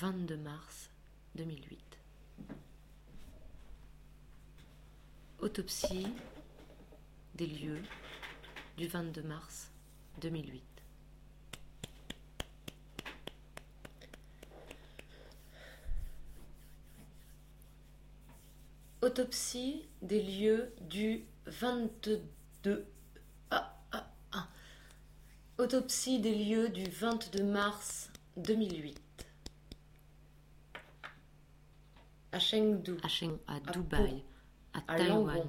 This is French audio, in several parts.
22 mars 2008. Autopsie des lieux du 22 mars 2008. Autopsie des lieux du 22 ah, ah, ah. Autopsie des lieux du 22 mars 2008. À Chengdu, à, Cheng- à À Dubaï, à à Taïwan,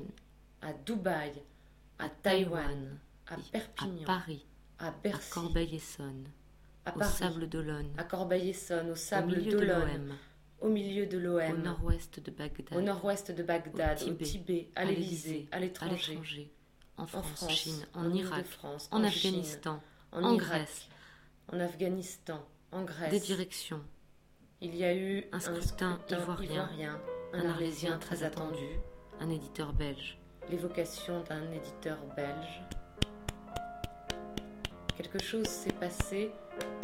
à Dubaï, à Taïwan, à Perpignan, à Paris, à à Bercy, Corbeil-Essonnes, à au Paris, Sable d'Olonne, à Corbeil-Essonnes, au au Sable milieu de d'Olonne, au milieu de au l'OM, nord-ouest de Bagdad, au nord-ouest de Bagdad, au au Tibet, à l'Élysée, à l'étranger, en en France, France, Chine, en en Irak, Île-de-France, en en Afghanistan, en, en Grèce, en Afghanistan, en Grèce. des directions, Il y a eu Un scrutin ivoirien, un un arlésien Arlésien très très attendu, un éditeur belge, l'évocation d'un éditeur belge. Quelque chose s'est passé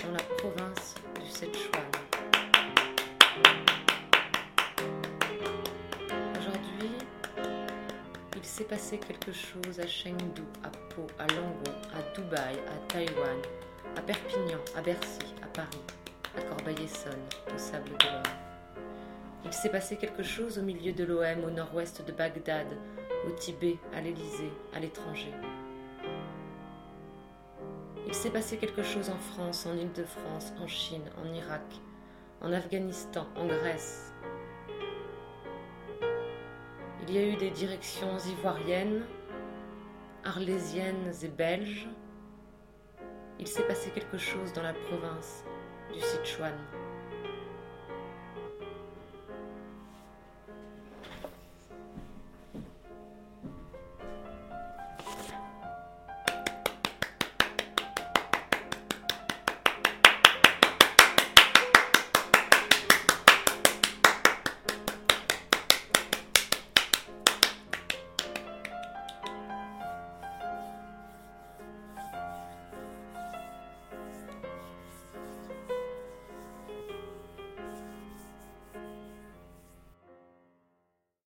dans la province du Sichuan. Aujourd'hui, il s'est passé quelque chose à Chengdu, à Pau, à Langon, à Dubaï, à Taïwan, à Perpignan, à Bercy, à Paris, à Corbeil-Essonnes, au Sable d'Olonne. Il s'est passé quelque chose au milieu de l'OM, au nord-ouest de Bagdad, au Tibet, à l'Élysée, à l'étranger. Il s'est passé quelque chose en France, en Île-de-France, en Chine, en Irak, en Afghanistan, en Grèce. Il y a eu des directions ivoiriennes, arlésiennes et belges. Il s'est passé quelque chose dans la province du Sichuan.